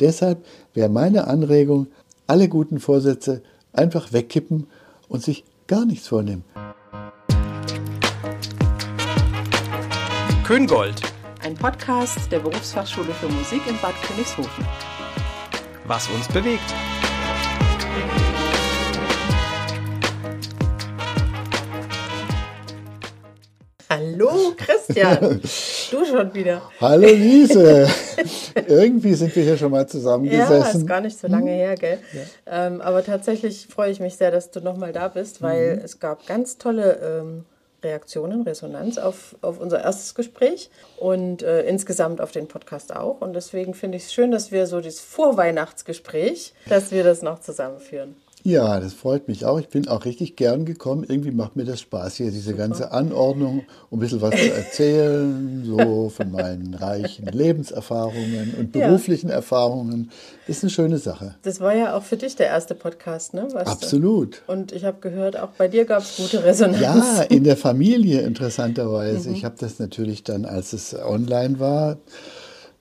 Deshalb wäre meine Anregung, alle guten Vorsätze einfach wegkippen und sich gar nichts vornehmen. Köngold. Ein Podcast der Berufsfachschule für Musik in Bad Königshofen. Was uns bewegt. Hallo Christian, du schon wieder. Hallo Lise. Irgendwie sind wir hier schon mal zusammengesessen. Ja, ist gar nicht so lange her, gell? Ja. Ähm, aber tatsächlich freue ich mich sehr, dass du nochmal da bist, weil mhm. es gab ganz tolle ähm, Reaktionen, Resonanz auf, auf unser erstes Gespräch und äh, insgesamt auf den Podcast auch. Und deswegen finde ich es schön, dass wir so dieses Vorweihnachtsgespräch, dass wir das noch zusammenführen. Ja, das freut mich auch. Ich bin auch richtig gern gekommen. Irgendwie macht mir das Spaß hier, diese ganze Anordnung, um ein bisschen was zu erzählen, so von meinen reichen Lebenserfahrungen und beruflichen ja. Erfahrungen. Ist eine schöne Sache. Das war ja auch für dich der erste Podcast, ne? Weißt Absolut. Du? Und ich habe gehört, auch bei dir gab es gute Resonanz. Ja, in der Familie interessanterweise. Mhm. Ich habe das natürlich dann, als es online war,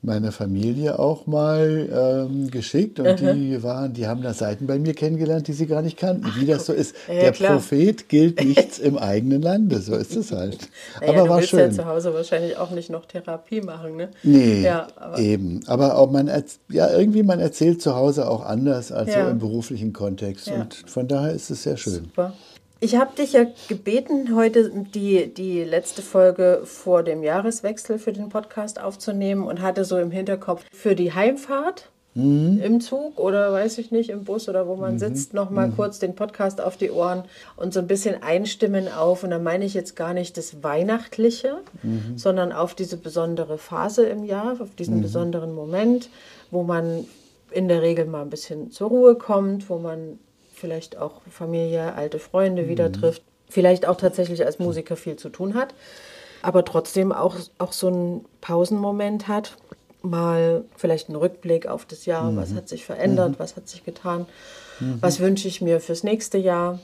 meiner Familie auch mal ähm, geschickt und mhm. die waren, die haben da Seiten bei mir kennengelernt, die sie gar nicht kannten. Wie das so ist. Ja, der klar. Prophet gilt nichts im eigenen Lande, so ist es halt. Naja, aber du war willst schön. ja zu Hause wahrscheinlich auch nicht noch Therapie machen, ne? Nee, ja, aber eben. Aber auch man, ja, irgendwie man erzählt zu Hause auch anders als ja. so im beruflichen Kontext und von daher ist es sehr schön. Super. Ich habe dich ja gebeten, heute die, die letzte Folge vor dem Jahreswechsel für den Podcast aufzunehmen und hatte so im Hinterkopf für die Heimfahrt mhm. im Zug oder weiß ich nicht, im Bus oder wo man mhm. sitzt, nochmal mhm. kurz den Podcast auf die Ohren und so ein bisschen einstimmen auf. Und da meine ich jetzt gar nicht das Weihnachtliche, mhm. sondern auf diese besondere Phase im Jahr, auf diesen mhm. besonderen Moment, wo man in der Regel mal ein bisschen zur Ruhe kommt, wo man vielleicht auch Familie, alte Freunde mhm. wieder trifft, vielleicht auch tatsächlich als Musiker viel zu tun hat, aber trotzdem auch, auch so einen Pausenmoment hat, mal vielleicht einen Rückblick auf das Jahr, mhm. was hat sich verändert, mhm. was hat sich getan, mhm. was wünsche ich mir fürs nächste Jahr.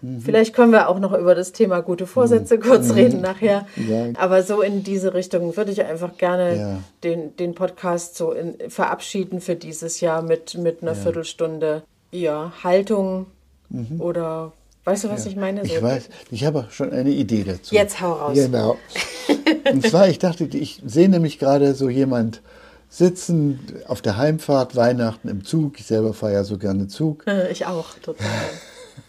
Mhm. Vielleicht können wir auch noch über das Thema gute Vorsätze mhm. kurz reden nachher. Ja. Aber so in diese Richtung würde ich einfach gerne ja. den, den Podcast so in, verabschieden für dieses Jahr mit, mit einer ja. Viertelstunde ja, Haltung mhm. oder weißt du, was ja. ich meine? So ich weiß, ich habe schon eine Idee dazu. Jetzt hau raus. Genau. Und zwar, ich dachte, ich sehe nämlich gerade so jemand sitzen auf der Heimfahrt, Weihnachten im Zug. Ich selber fahre ja so gerne Zug. Ich auch, total.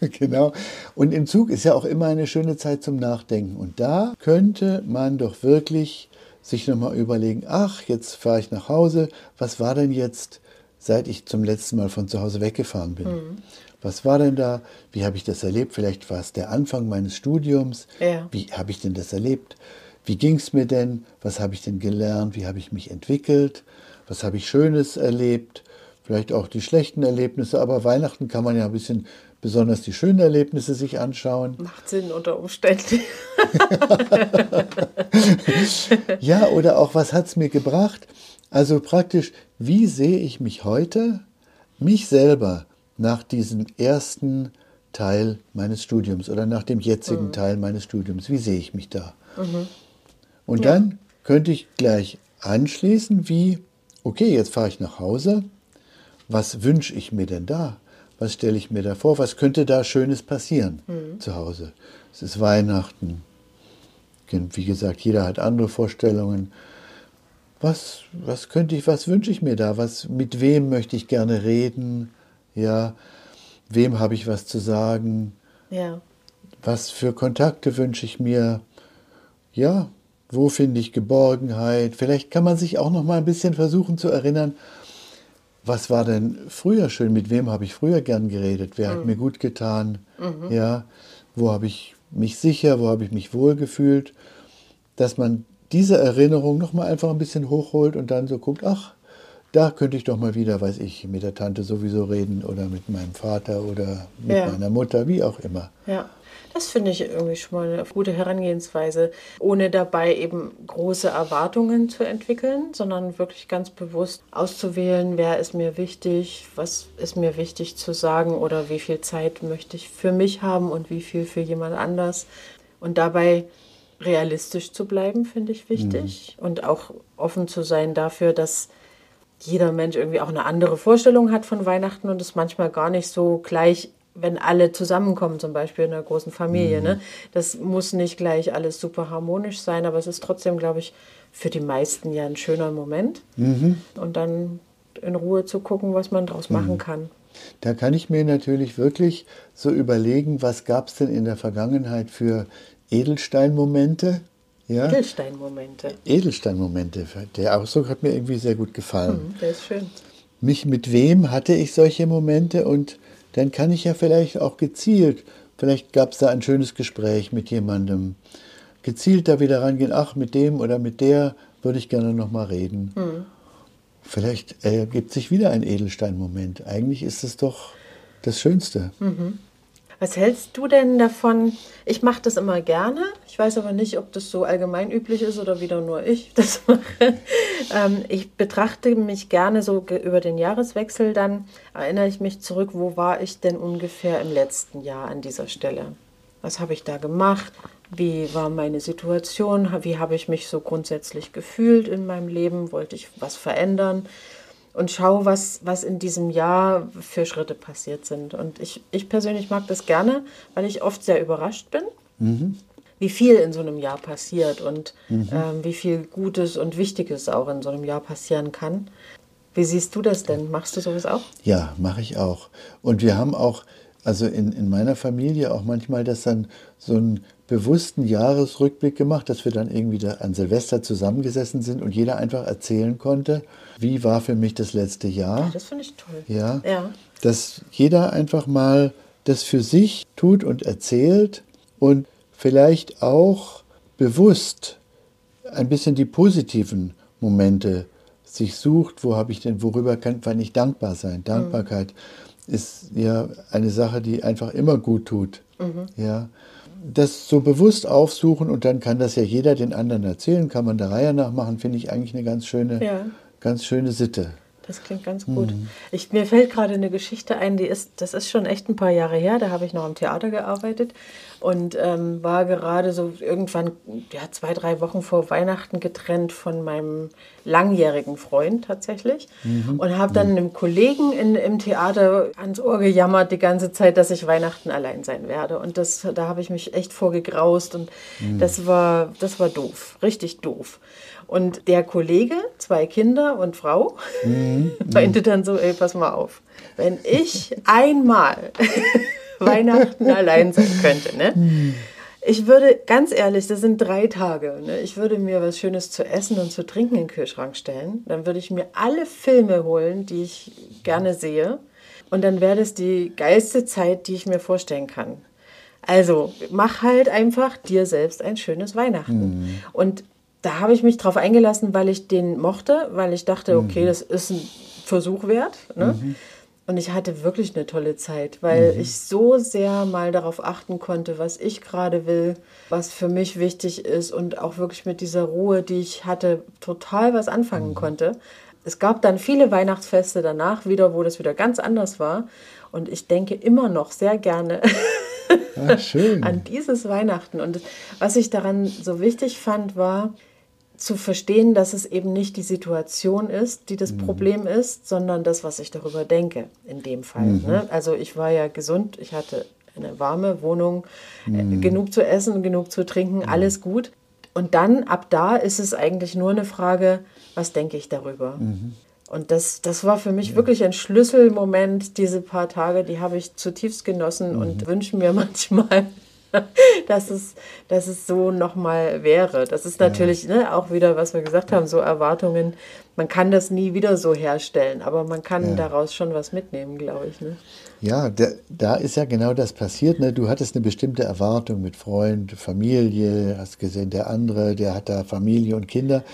genau. Und im Zug ist ja auch immer eine schöne Zeit zum Nachdenken. Und da könnte man doch wirklich sich nochmal überlegen, ach, jetzt fahre ich nach Hause, was war denn jetzt seit ich zum letzten Mal von zu Hause weggefahren bin. Mhm. Was war denn da? Wie habe ich das erlebt? Vielleicht war es der Anfang meines Studiums. Ja. Wie habe ich denn das erlebt? Wie ging es mir denn? Was habe ich denn gelernt? Wie habe ich mich entwickelt? Was habe ich Schönes erlebt? Vielleicht auch die schlechten Erlebnisse, aber Weihnachten kann man ja ein bisschen besonders die schönen Erlebnisse sich anschauen. Macht Sinn unter Umständen. ja, oder auch, was hat es mir gebracht? Also praktisch, wie sehe ich mich heute, mich selber, nach diesem ersten Teil meines Studiums oder nach dem jetzigen mhm. Teil meines Studiums? Wie sehe ich mich da? Mhm. Und ja. dann könnte ich gleich anschließen, wie, okay, jetzt fahre ich nach Hause. Was wünsche ich mir denn da? Was stelle ich mir da vor? Was könnte da Schönes passieren mhm. zu Hause? Es ist Weihnachten. Wie gesagt, jeder hat andere Vorstellungen was, was könnte ich, was wünsche ich mir da? Was, mit wem möchte ich gerne reden? Ja, wem habe ich was zu sagen? Ja. Was für Kontakte wünsche ich mir? Ja, wo finde ich Geborgenheit? Vielleicht kann man sich auch noch mal ein bisschen versuchen zu erinnern, was war denn früher schön? Mit wem habe ich früher gern geredet? Wer mhm. hat mir gut getan? Mhm. Ja, wo habe ich mich sicher? Wo habe ich mich wohl gefühlt? Dass man diese Erinnerung nochmal einfach ein bisschen hochholt und dann so guckt, ach, da könnte ich doch mal wieder, weiß ich, mit der Tante sowieso reden oder mit meinem Vater oder mit ja. meiner Mutter, wie auch immer. Ja, das finde ich irgendwie schon mal eine gute Herangehensweise, ohne dabei eben große Erwartungen zu entwickeln, sondern wirklich ganz bewusst auszuwählen, wer ist mir wichtig, was ist mir wichtig zu sagen oder wie viel Zeit möchte ich für mich haben und wie viel für jemand anders. Und dabei realistisch zu bleiben, finde ich wichtig. Mhm. Und auch offen zu sein dafür, dass jeder Mensch irgendwie auch eine andere Vorstellung hat von Weihnachten und es manchmal gar nicht so gleich, wenn alle zusammenkommen, zum Beispiel in einer großen Familie. Ne? Das muss nicht gleich alles super harmonisch sein, aber es ist trotzdem, glaube ich, für die meisten ja ein schöner Moment. Und dann in Ruhe zu gucken, was man daraus machen kann. Da kann ich mir natürlich wirklich so überlegen, was gab es denn in der Vergangenheit für Edelsteinmomente? Ja? Edelsteinmomente. Edelsteinmomente. Der Ausdruck hat mir irgendwie sehr gut gefallen. Hm, der ist schön. Mich mit wem hatte ich solche Momente und dann kann ich ja vielleicht auch gezielt, vielleicht gab es da ein schönes Gespräch mit jemandem, gezielt da wieder rangehen, ach, mit dem oder mit der würde ich gerne nochmal reden. Vielleicht ergibt sich wieder ein Edelsteinmoment. Eigentlich ist es doch das Schönste. Was hältst du denn davon? Ich mache das immer gerne. Ich weiß aber nicht, ob das so allgemein üblich ist oder wieder nur ich das mache. ähm, ich betrachte mich gerne so über den Jahreswechsel. Dann erinnere ich mich zurück, wo war ich denn ungefähr im letzten Jahr an dieser Stelle? Was habe ich da gemacht? Wie war meine Situation? Wie habe ich mich so grundsätzlich gefühlt in meinem Leben? Wollte ich was verändern? Und schau, was, was in diesem Jahr für Schritte passiert sind. Und ich, ich persönlich mag das gerne, weil ich oft sehr überrascht bin, wie viel in so einem Jahr passiert und ähm, wie viel Gutes und Wichtiges auch in so einem Jahr passieren kann. Wie siehst du das denn? Machst du sowas auch? Ja, mache ich auch. Und wir haben auch, also in, in meiner Familie auch manchmal das dann so einen bewussten Jahresrückblick gemacht, dass wir dann irgendwie da an Silvester zusammengesessen sind und jeder einfach erzählen konnte, wie war für mich das letzte Jahr. Das finde ich toll. Ja, Ja. dass jeder einfach mal das für sich tut und erzählt und vielleicht auch bewusst ein bisschen die positiven Momente sich sucht, wo habe ich denn, worüber kann, kann ich dankbar sein? Dankbarkeit ist ja eine Sache, die einfach immer gut tut. Ja. Das so bewusst aufsuchen und dann kann das ja jeder den anderen erzählen, kann man der Reihe nach machen, finde ich eigentlich eine ganz schöne, Ja. ganz schöne Sitte. Das klingt ganz gut. Ich, mir fällt gerade eine Geschichte ein, die ist, das ist schon echt ein paar Jahre her. Da habe ich noch am Theater gearbeitet und ähm, war gerade so irgendwann ja, zwei, drei Wochen vor Weihnachten getrennt von meinem langjährigen Freund tatsächlich. Und habe dann einem Kollegen in, im Theater ans Ohr gejammert die ganze Zeit, dass ich Weihnachten allein sein werde. Und das, da habe ich mich echt vorgegraust und das, war, das war doof, richtig doof. Und der Kollege, zwei Kinder und Frau, meinte dann so, ey, pass mal auf, wenn ich einmal Weihnachten allein sein könnte, ne? Ich würde, ganz ehrlich, das sind drei Tage, ne? ich würde mir was Schönes zu essen und zu trinken in den Kühlschrank stellen. Dann würde ich mir alle Filme holen, die ich gerne sehe. Und dann wäre das die geilste Zeit, die ich mir vorstellen kann. Also mach halt einfach dir selbst ein schönes Weihnachten. Und da habe ich mich drauf eingelassen, weil ich den mochte, weil ich dachte, okay, das ist ein Versuch wert. Ne? Und ich hatte wirklich eine tolle Zeit, weil ich so sehr mal darauf achten konnte, was ich gerade will, was für mich wichtig ist und auch wirklich mit dieser Ruhe, die ich hatte, total was anfangen konnte. Es gab dann viele Weihnachtsfeste danach wieder, wo das wieder ganz anders war. Und ich denke immer noch sehr gerne Ah, an dieses Weihnachten. Und was ich daran so wichtig fand, war zu verstehen, dass es eben nicht die Situation ist, die das Problem ist, sondern das, was ich darüber denke, in dem Fall. Ne? Also ich war ja gesund, ich hatte eine warme Wohnung, äh, genug zu essen, genug zu trinken, alles gut. Und dann, ab da, ist es eigentlich nur eine Frage, was denke ich darüber? Und das, das war für mich wirklich ein Schlüsselmoment, diese paar Tage, die habe ich zutiefst genossen und wünsche mir manchmal, dass es, dass es so nochmal wäre. Das ist natürlich ne, auch wieder, was wir gesagt haben, so Erwartungen. Man kann das nie wieder so herstellen, aber man kann daraus schon was mitnehmen, glaube ich. Ne? Ja, da, da ist ja genau das passiert. Ne? Du hattest eine bestimmte Erwartung mit Freund, Familie, hast gesehen, der andere, der hat da Familie und Kinder.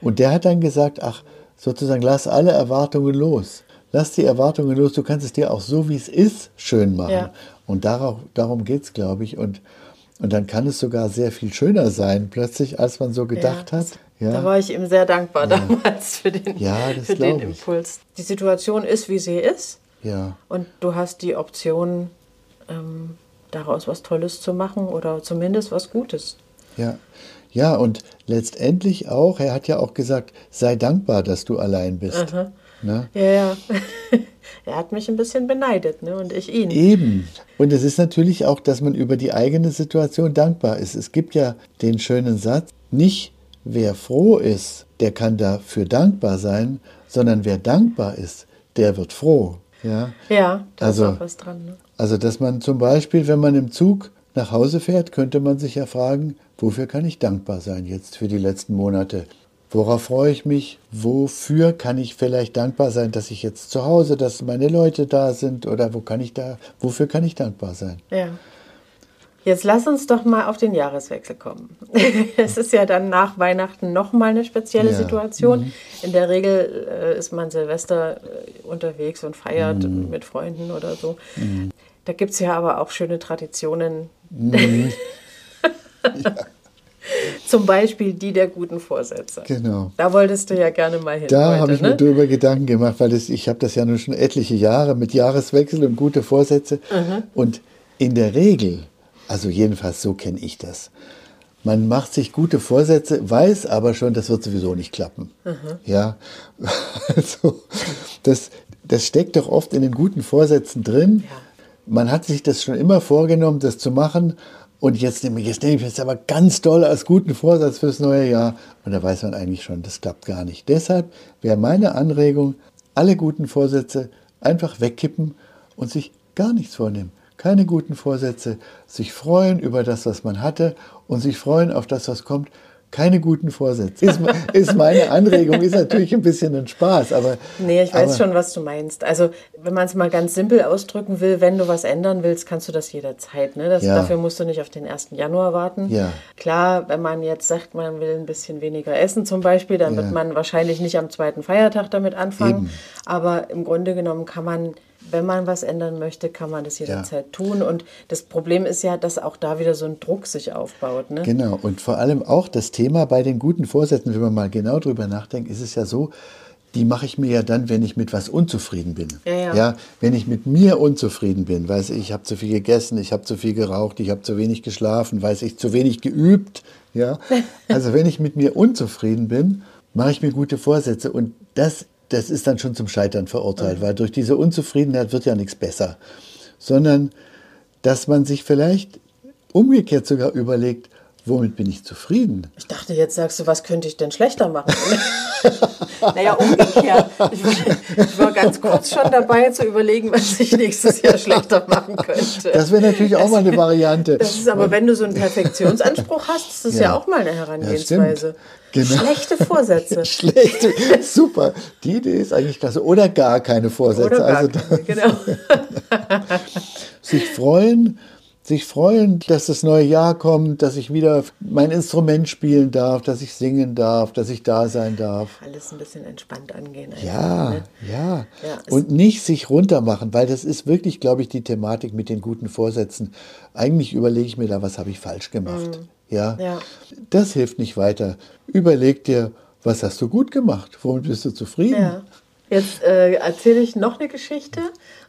Und der hat dann gesagt, ach, sozusagen, lass alle Erwartungen los. Lass die Erwartungen los, du kannst es dir auch so, wie es ist, schön machen. Ja. Und darauf, darum geht es, glaube ich. Und, und dann kann es sogar sehr viel schöner sein, plötzlich, als man so gedacht Ja, hat. Ja. Da war ich ihm sehr dankbar damals für den, Ja, für den glaub ich. Impuls. Die Situation ist, wie sie ist. ja. Und du hast die Option, ähm, daraus was Tolles zu machen oder zumindest was Gutes. Ja. Ja, und letztendlich auch, er hat ja auch gesagt, sei dankbar, dass du allein bist. Ne? Ja, ja. er hat mich ein bisschen beneidet, ne? Und ich ihn. Eben. Und es ist natürlich auch, dass man über die eigene Situation dankbar ist. Es gibt ja den schönen Satz, nicht wer froh ist, der kann dafür dankbar sein, sondern wer dankbar ist, der wird froh. Ja, ja da also, ist auch was dran. Ne? Also, dass man zum Beispiel, wenn man im Zug nach Hause fährt, könnte man sich ja fragen, wofür kann ich dankbar sein jetzt für die letzten Monate? Worauf freue ich mich? Wofür kann ich vielleicht dankbar sein, dass ich jetzt zu Hause, dass meine Leute da sind oder wo kann ich da, wofür kann ich dankbar sein? Ja. Jetzt lass uns doch mal auf den Jahreswechsel kommen. es ist ja dann nach Weihnachten nochmal eine spezielle ja. Situation. Mhm. In der Regel äh, ist man Silvester äh, unterwegs und feiert mhm. mit Freunden oder so. Mhm. Da gibt es ja aber auch schöne Traditionen. Mhm. ja. Zum Beispiel die der guten Vorsätze. Genau. Da wolltest du ja gerne mal hin. Da habe ich ne? mir darüber Gedanken gemacht, weil das, ich habe das ja nun schon etliche Jahre mit Jahreswechsel und gute Vorsätze. Mhm. Und in der Regel, also jedenfalls so kenne ich das, man macht sich gute Vorsätze, weiß aber schon, das wird sowieso nicht klappen. Mhm. Ja, also das, das steckt doch oft in den guten Vorsätzen drin. Ja. Man hat sich das schon immer vorgenommen, das zu machen und jetzt nehme, jetzt nehme ich es aber ganz doll als guten Vorsatz fürs neue Jahr. Und da weiß man eigentlich schon, das klappt gar nicht. Deshalb wäre meine Anregung, alle guten Vorsätze einfach wegkippen und sich gar nichts vornehmen. Keine guten Vorsätze, sich freuen über das, was man hatte und sich freuen auf das, was kommt keine guten Vorsätze. Ist, ist, meine Anregung, ist natürlich ein bisschen ein Spaß, aber. Nee, ich weiß schon, was du meinst. Also, wenn man es mal ganz simpel ausdrücken will, wenn du was ändern willst, kannst du das jederzeit. Ne? Das, ja. Dafür musst du nicht auf den 1. Januar warten. Ja. Klar, wenn man jetzt sagt, man will ein bisschen weniger essen zum Beispiel, dann ja. wird man wahrscheinlich nicht am zweiten Feiertag damit anfangen. Eben. Aber im Grunde genommen kann man wenn man was ändern möchte, kann man das jederzeit ja. tun. Und das Problem ist ja, dass auch da wieder so ein Druck sich aufbaut. Ne? Genau. Und vor allem auch das Thema bei den guten Vorsätzen, wenn man mal genau drüber nachdenkt, ist es ja so, die mache ich mir ja dann, wenn ich mit was unzufrieden bin. Ja, ja. ja wenn ich mit mir unzufrieden bin, weiß ich, ich habe zu viel gegessen, ich habe zu viel geraucht, ich habe zu wenig geschlafen, weiß ich, zu wenig geübt. Ja, also wenn ich mit mir unzufrieden bin, mache ich mir gute Vorsätze und das das ist dann schon zum Scheitern verurteilt, weil durch diese Unzufriedenheit wird ja nichts besser. Sondern, dass man sich vielleicht umgekehrt sogar überlegt, womit bin ich zufrieden? Ich dachte, jetzt sagst du, was könnte ich denn schlechter machen? naja, umgekehrt. Ich war, ich war, ganz kurz schon dabei zu überlegen, was ich nächstes Jahr schlechter machen könnte. Das wäre natürlich auch das, mal eine Variante. Das ist aber, wenn du so einen Perfektionsanspruch hast, ist das ja, ja auch mal eine Herangehensweise. Genau. Schlechte Vorsätze. Schlechte, super. Die Idee ist eigentlich klasse. Oder gar keine Vorsätze. Oder gar also keine, genau. sich freuen, sich freuen, dass das neue Jahr kommt, dass ich wieder mein Instrument spielen darf, dass ich singen darf, dass ich da sein darf. Alles ein bisschen entspannt angehen. Ja, ne? ja, ja. Und nicht sich runtermachen, weil das ist wirklich, glaube ich, die Thematik mit den guten Vorsätzen. Eigentlich überlege ich mir da, was habe ich falsch gemacht. Mhm. Ja? ja. Das hilft nicht weiter. Überleg dir, was hast du gut gemacht? Womit bist du zufrieden? Ja. Jetzt äh, erzähle ich noch eine Geschichte.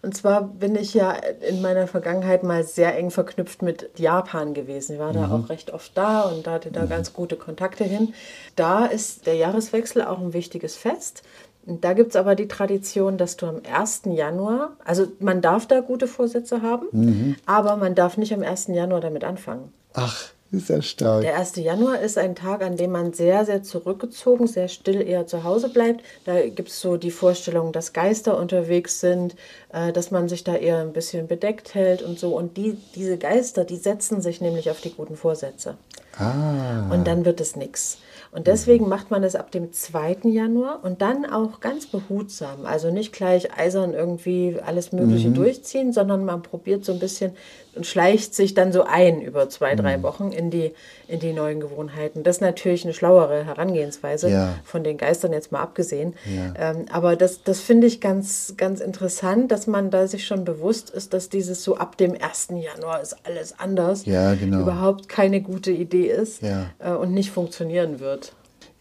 Und zwar bin ich ja in meiner Vergangenheit mal sehr eng verknüpft mit Japan gewesen. Ich war da mhm. auch recht oft da und hatte da mhm. ganz gute Kontakte hin. Da ist der Jahreswechsel auch ein wichtiges Fest. Da gibt es aber die Tradition, dass du am 1. Januar, also man darf da gute Vorsätze haben, mhm. aber man darf nicht am 1. Januar damit anfangen. Ach. Ist ja stark. Der 1. Januar ist ein Tag, an dem man sehr, sehr zurückgezogen, sehr still eher zu Hause bleibt. Da gibt es so die Vorstellung, dass Geister unterwegs sind, äh, dass man sich da eher ein bisschen bedeckt hält und so. Und die, diese Geister, die setzen sich nämlich auf die guten Vorsätze. Ah. Und dann wird es nichts. Und deswegen macht man es ab dem 2. Januar und dann auch ganz behutsam. Also nicht gleich eisern irgendwie alles Mögliche mhm. durchziehen, sondern man probiert so ein bisschen und schleicht sich dann so ein über zwei, drei mhm. Wochen in die, in die neuen Gewohnheiten. Das ist natürlich eine schlauere Herangehensweise, ja. von den Geistern jetzt mal abgesehen. Ja. Ähm, aber das, das finde ich ganz, ganz interessant, dass man da sich schon bewusst ist, dass dieses so ab dem 1. Januar ist alles anders, ja, genau. überhaupt keine gute Idee ist äh, und nicht funktionieren wird.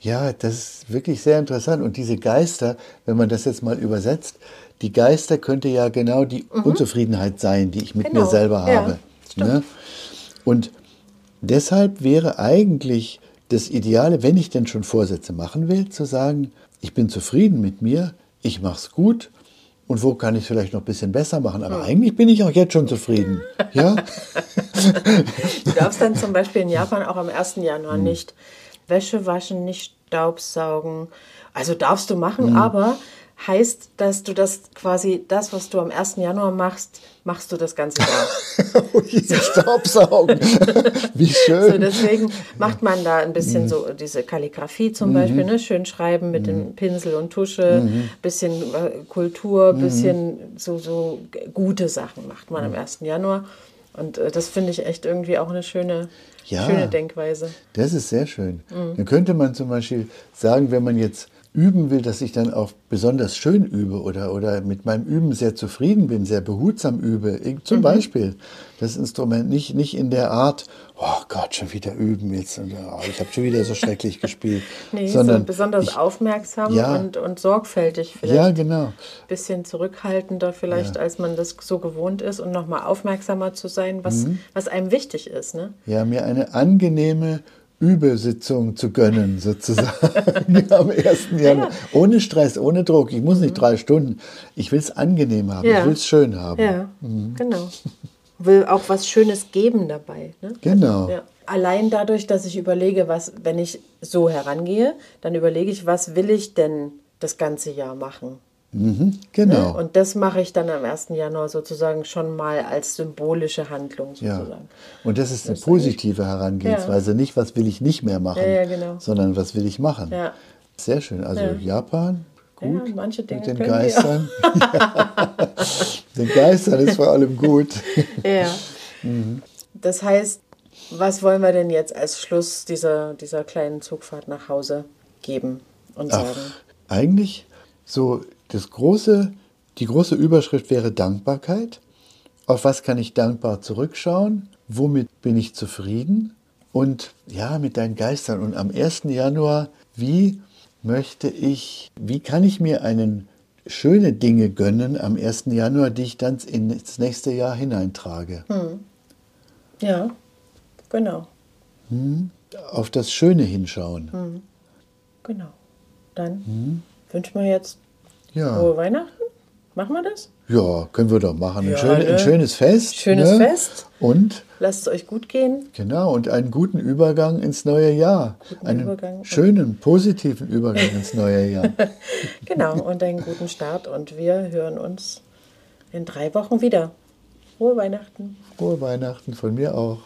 Ja, das ist wirklich sehr interessant. Und diese Geister, wenn man das jetzt mal übersetzt, die Geister könnte ja genau die mhm. Unzufriedenheit sein, die ich mit genau. mir selber habe. Ja, ne? Und deshalb wäre eigentlich das Ideale, wenn ich denn schon Vorsätze machen will, zu sagen, ich bin zufrieden mit mir, ich mache es gut und wo kann ich es vielleicht noch ein bisschen besser machen. Aber eigentlich bin ich auch jetzt schon zufrieden. Ja? Du darfst dann zum Beispiel in Japan auch am 1. Januar nicht Wäsche waschen, nicht Staubsaugen. Also darfst du machen, aber heißt, dass du das quasi, das, was du am 1. Januar machst, machst du das ganze Jahr. oh je, Staubsaugen. Wie schön. So, deswegen macht man da ein bisschen so diese Kalligrafie zum Beispiel, ne? schön schreiben mit dem Pinsel und Tusche, bisschen äh, Kultur, bisschen so, so gute Sachen macht man am 1. Januar. Und äh, das finde ich echt irgendwie auch eine schöne, Ja. schöne Denkweise. Das ist sehr schön. Dann könnte man zum Beispiel sagen, wenn man jetzt üben will, dass ich dann auch besonders schön übe oder, oder mit meinem Üben sehr zufrieden bin, sehr behutsam übe. Ich- Mhm. Zum Beispiel das Instrument nicht, nicht in der Art, oh Gott, schon wieder üben jetzt. und, Oh, ich habe schon wieder so schrecklich gespielt. Nee, sondern so besonders ich, aufmerksam Ja. und, und sorgfältig vielleicht. Ja, genau. bisschen zurückhaltender vielleicht, als man das so gewohnt ist und nochmal aufmerksamer zu sein, was, Mhm. was einem wichtig ist. Ne? Ja, mir eine angenehme Übesitzung zu gönnen, sozusagen, am 1. Januar. Ohne Stress, ohne Druck. Ich muss nicht drei Stunden. Ich will es angenehm haben. Ja. Ich will es schön haben. Ja, genau. Will auch was Schönes geben dabei. Ne? Genau. Ja. Allein dadurch, dass ich überlege, was, wenn ich so herangehe, dann überlege ich, was will ich denn das ganze Jahr machen? Mhm, genau. Ne? Und das mache ich dann am 1. Januar sozusagen schon mal als symbolische Handlung Ja. sozusagen. Und das ist eine positive Herangehensweise. Nicht, was will ich nicht mehr machen, Ja, ja, genau. sondern was will ich machen. Ja. Sehr schön. Also Ja. Japan, gut. Ja, manche Dinge mit den Geistern. Ja. den Geistern ist vor allem gut. Ja. Mhm. Das heißt, was wollen wir denn jetzt als Schluss dieser, dieser kleinen Zugfahrt nach Hause geben und sagen? Ach, eigentlich so das große, die große Überschrift wäre Dankbarkeit. Auf was kann ich dankbar zurückschauen? Womit bin ich zufrieden? Und ja, mit deinen Geistern. Und am 1. Januar, wie möchte ich, wie kann ich mir einen schöne Dinge gönnen am 1. Januar, die ich dann ins nächste Jahr hineintrage? Ja, genau. Auf das Schöne hinschauen. Hm. Genau. Dann wünschen wir jetzt Hm. Ja. frohe Weihnachten. Machen wir das? ja, können wir doch machen. Ein, Ja, schön, ne? ein schönes Fest. Schönes ne? Fest. Und Lasst es euch gut gehen. Genau, und einen guten Übergang ins neue Jahr. einen Übergang. schönen, positiven Übergang ins neue Jahr. Genau, und einen guten Start. Und wir hören uns in drei Wochen wieder. Frohe Weihnachten. Frohe Weihnachten von mir auch.